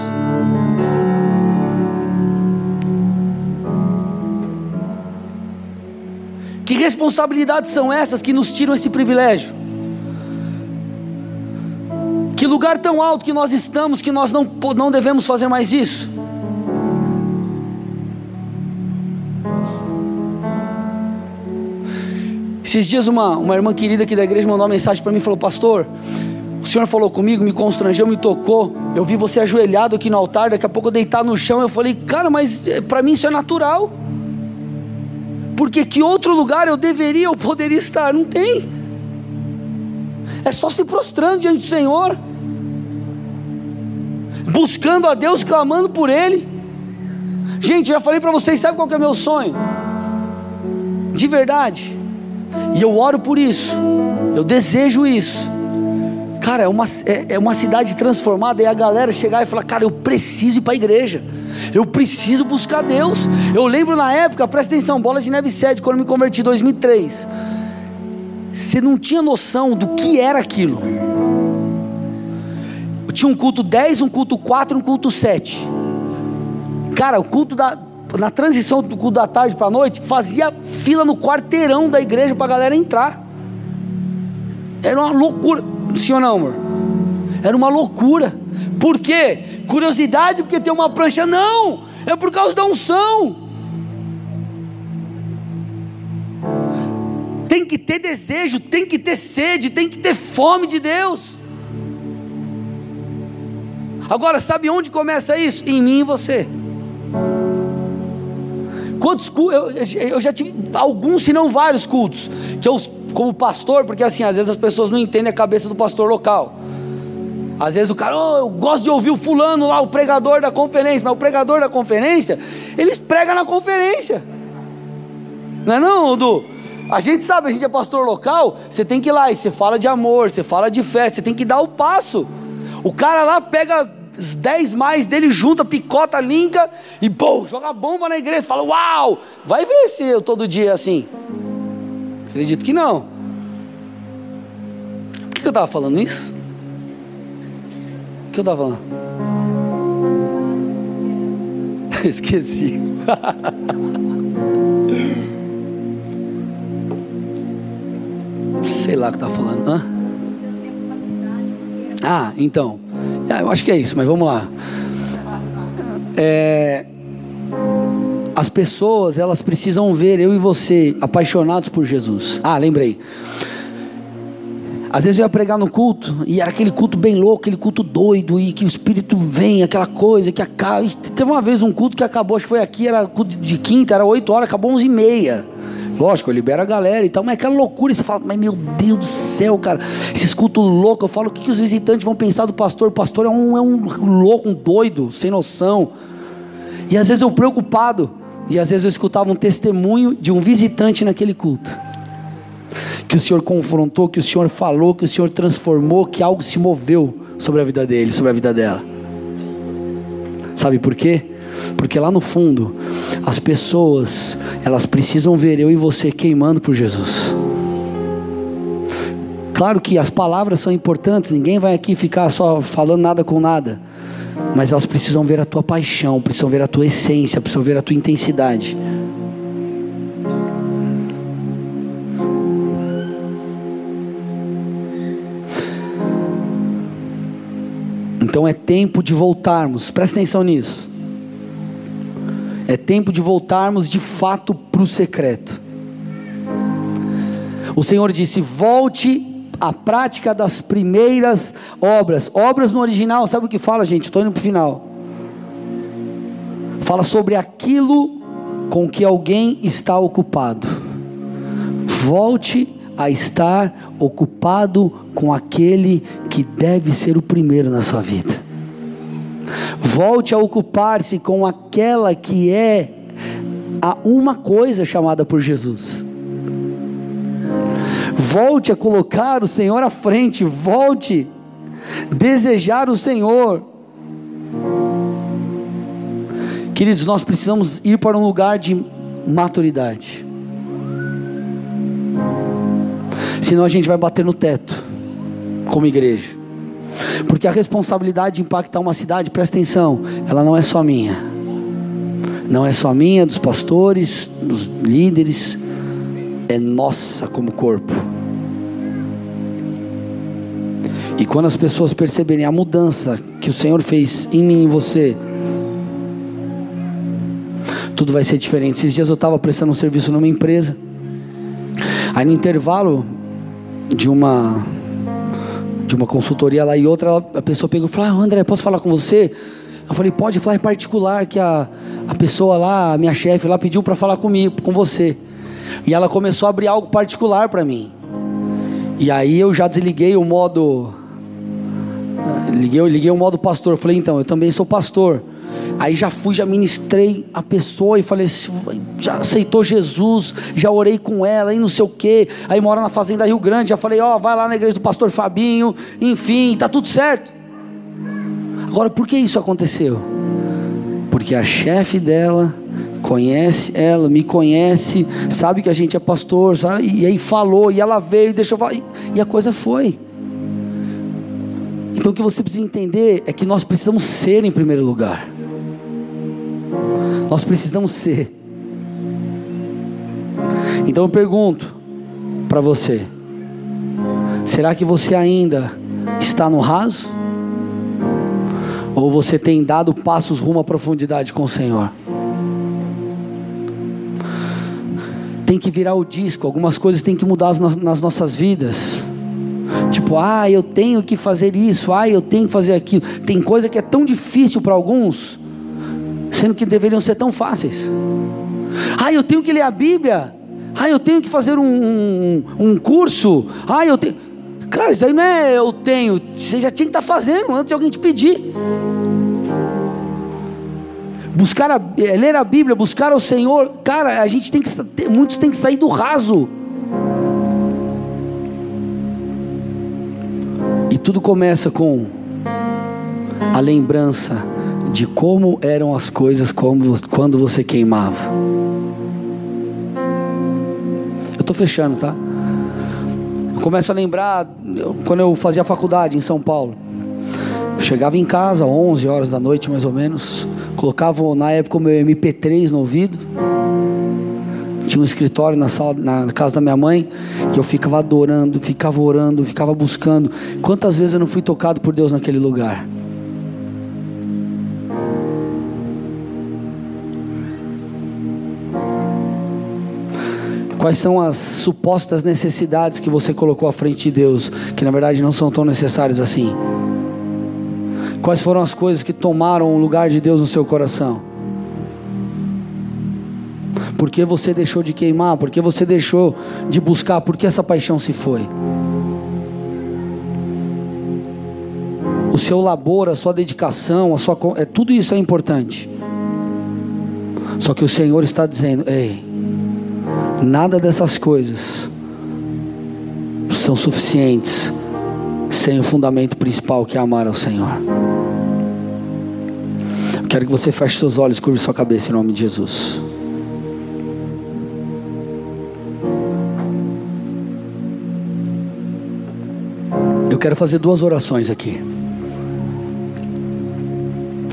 Que responsabilidades são essas que nos tiram esse privilégio? Que lugar tão alto que nós estamos que nós não, não devemos fazer mais isso? Esses dias uma, uma irmã querida aqui da igreja mandou uma mensagem para mim e falou: Pastor, o Senhor falou comigo, me constrangeu, me tocou. Eu vi você ajoelhado aqui no altar, daqui a pouco eu deitar no chão. Eu falei, cara, mas eh, para mim isso é natural. Porque que outro lugar eu deveria ou poderia estar? Não tem. É só se prostrando diante do Senhor, buscando a Deus, clamando por Ele. Gente, já falei para vocês, sabe qual é o meu sonho? De verdade e eu oro por isso, eu desejo isso. Cara, é uma, é, é uma cidade transformada e a galera chegar e falar: Cara, eu preciso ir para a igreja, eu preciso buscar Deus. Eu lembro na época, presta atenção, bola de neve 7, quando me converti em 2003. Você não tinha noção do que era aquilo. Eu tinha um culto 10, um culto 4, um culto 7. Cara, o culto da, na transição do culto da tarde para a noite, fazia fila no quarteirão da igreja para a galera entrar. Era uma loucura. Ou não, amor? Era uma loucura. Por quê? Curiosidade porque tem uma prancha? Não! É por causa da unção. Tem que ter desejo, tem que ter sede, tem que ter fome de Deus. Agora, sabe onde começa isso? Em mim e você. Quantos cultos? Eu, eu já tive alguns, se não vários cultos, que eu, como pastor, porque assim, às vezes as pessoas não entendem a cabeça do pastor local. Às vezes o cara, oh, eu gosto de ouvir o fulano lá, o pregador da conferência, mas o pregador da conferência, eles pregam na conferência. Não é não? A gente sabe, a gente é pastor local, você tem que ir lá e você fala de amor, você fala de fé, você tem que dar o passo. O cara lá pega os dez mais dele junta, picota, linka e pô, joga bomba na igreja. Fala, uau! Vai ver se eu todo dia é assim. Acredito que não. Por que eu estava falando isso? O que eu estava falando? Esqueci. Sei lá o que tá falando. Hã? Ah, então. Ah, eu acho que é isso, mas vamos lá. É, as pessoas, elas precisam ver eu e você apaixonados por Jesus. Ah, lembrei. Às vezes eu ia pregar no culto e era aquele culto bem louco, aquele culto doido e que o Espírito vem, aquela coisa que acaba. E teve uma vez um culto que acabou, acho que foi aqui, era culto de quinta, era 8 horas, acabou 11 e meia. Lógico, eu libero a galera e tal, mas é aquela loucura, você fala, mas meu Deus do céu, cara, esses cultos loucos, eu falo, o que, que os visitantes vão pensar do pastor? O pastor é um, é um louco, um doido, sem noção. E às vezes eu preocupado, e às vezes eu escutava um testemunho de um visitante naquele culto que o Senhor confrontou, que o Senhor falou, que o Senhor transformou, que algo se moveu sobre a vida dele, sobre a vida dela. Sabe por quê? Porque lá no fundo, as pessoas, elas precisam ver eu e você queimando por Jesus. Claro que as palavras são importantes, ninguém vai aqui ficar só falando nada com nada. Mas elas precisam ver a tua paixão, precisam ver a tua essência, precisam ver a tua intensidade. Então é tempo de voltarmos, presta atenção nisso. É tempo de voltarmos de fato para o secreto. O Senhor disse: volte à prática das primeiras obras. Obras no original, sabe o que fala, gente? Estou indo para o final. Fala sobre aquilo com que alguém está ocupado. Volte a estar ocupado com aquele que deve ser o primeiro na sua vida. Volte a ocupar-se com aquela que é a uma coisa chamada por Jesus. Volte a colocar o Senhor à frente, volte desejar o Senhor. Queridos, nós precisamos ir para um lugar de maturidade. senão a gente vai bater no teto, como igreja. Porque a responsabilidade de impactar uma cidade, presta atenção, ela não é só minha. Não é só minha, dos pastores, dos líderes, é nossa como corpo. E quando as pessoas perceberem a mudança que o Senhor fez em mim e em você, tudo vai ser diferente. Esses dias eu estava prestando um serviço numa empresa. Aí no intervalo, de uma de uma consultoria lá e outra, a pessoa pegou e falou: ah, André, posso falar com você? Eu falei: pode falar em particular, que a, a pessoa lá, a minha chefe lá, pediu para falar comigo, com você. E ela começou a abrir algo particular para mim. E aí eu já desliguei o modo. Liguei, liguei o modo pastor. Falei: então, eu também sou pastor. Aí já fui, já ministrei a pessoa e falei, já aceitou Jesus, já orei com ela e não sei o que. Aí mora na fazenda Rio Grande, já falei, ó, oh, vai lá na igreja do pastor Fabinho, enfim, tá tudo certo. Agora, por que isso aconteceu? Porque a chefe dela conhece ela, me conhece, sabe que a gente é pastor, sabe? e aí falou, e ela veio, deixou falar, e a coisa foi. Então o que você precisa entender é que nós precisamos ser em primeiro lugar. Nós precisamos ser. Então eu pergunto para você: será que você ainda está no raso? Ou você tem dado passos rumo à profundidade com o Senhor? Tem que virar o disco, algumas coisas têm que mudar nas nossas vidas. Tipo, ah, eu tenho que fazer isso, ah, eu tenho que fazer aquilo. Tem coisa que é tão difícil para alguns sendo que deveriam ser tão fáceis. Ah, eu tenho que ler a Bíblia. Ah, eu tenho que fazer um, um, curso. Ah, eu tenho. Cara, isso aí não é eu tenho. Você já tinha que estar fazendo antes de alguém te pedir. Buscar a, é, ler a Bíblia, buscar ao Senhor. Cara, a gente tem que. Muitos têm que sair do raso. E tudo começa com a lembrança de como eram as coisas quando você queimava. Eu estou fechando, tá? Eu começo a lembrar quando eu fazia faculdade em São Paulo. Eu chegava em casa 11 horas da noite mais ou menos, colocava na época o meu MP3 no ouvido. Tinha um escritório na, sala, na casa da minha mãe que eu ficava adorando, ficava orando, ficava buscando. Quantas vezes eu não fui tocado por Deus naquele lugar? Quais são as supostas necessidades que você colocou à frente de Deus, que na verdade não são tão necessárias assim? Quais foram as coisas que tomaram o lugar de Deus no seu coração? Por que você deixou de queimar? Por que você deixou de buscar? Por que essa paixão se foi? O seu labor, a sua dedicação, a sua é tudo isso é importante. Só que o Senhor está dizendo: "Ei, Nada dessas coisas são suficientes sem o fundamento principal que é amar ao Senhor. Eu quero que você feche seus olhos, curve sua cabeça em nome de Jesus. Eu quero fazer duas orações aqui.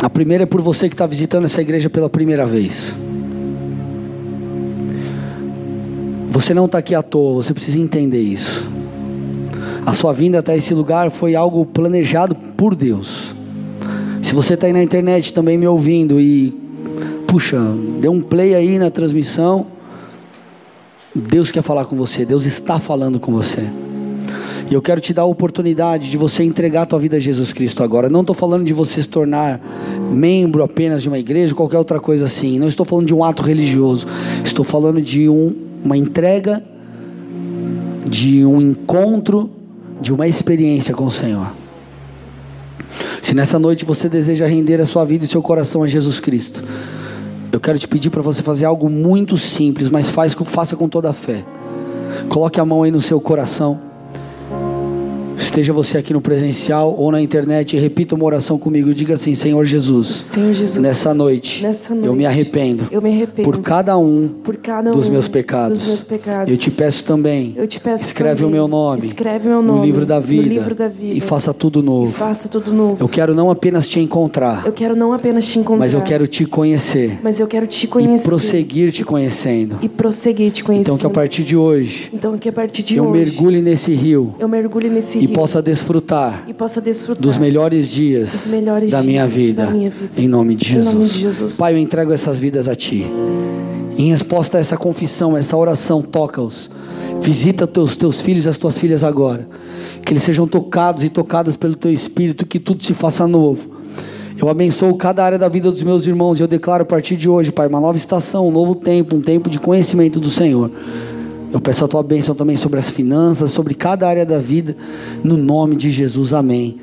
A primeira é por você que está visitando essa igreja pela primeira vez. Você não está aqui à toa, você precisa entender isso. A sua vinda até esse lugar foi algo planejado por Deus. Se você está aí na internet também me ouvindo e, puxa, dê um play aí na transmissão. Deus quer falar com você, Deus está falando com você. E eu quero te dar a oportunidade de você entregar a tua vida a Jesus Cristo agora. Não estou falando de você se tornar membro apenas de uma igreja, qualquer outra coisa assim. Não estou falando de um ato religioso. Estou falando de um uma entrega, de um encontro, de uma experiência com o Senhor. Se nessa noite você deseja render a sua vida e seu coração a Jesus Cristo, eu quero te pedir para você fazer algo muito simples, mas faz, faça com toda a fé. Coloque a mão aí no seu coração. Esteja você aqui no presencial ou na internet, repita uma oração comigo. Diga assim: Senhor Jesus. Senhor Jesus. Nessa noite. Nessa noite eu me arrependo. Eu me arrependo. Por cada um. Por cada um dos meus pecados. Dos meus pecados. Eu te peço também. Eu te peço escreve também, o meu nome. Escreve meu nome no livro da vida. No livro da vida. E faça tudo novo. E faça tudo novo. Eu quero não apenas te encontrar. Eu quero não apenas te encontrar. Mas eu quero te conhecer. Mas eu quero te conhecer. E prosseguir te conhecendo. E prosseguir te conhecendo. Então que a partir de hoje. Então que a partir de eu hoje. Eu mergulhe nesse rio. Eu mergulhe nesse e rio. Possa desfrutar e possa desfrutar dos melhores dias, dos melhores da, dias minha vida, da minha vida. Em, nome de Jesus. nome de Jesus. Pai, eu entrego essas vidas a Ti. Em resposta a essa confissão, essa oração, toca-os. Visita teus, teus filhos e as tuas filhas agora. Que eles sejam tocados e tocadas pelo Teu Espírito, que tudo se faça novo. Eu abençoo cada área da vida dos meus irmãos e eu declaro a partir de hoje, Pai, uma nova estação, um novo tempo, um tempo de conhecimento do Senhor. Eu peço a tua bênção também sobre as finanças, sobre cada área da vida, no nome de Jesus, amém.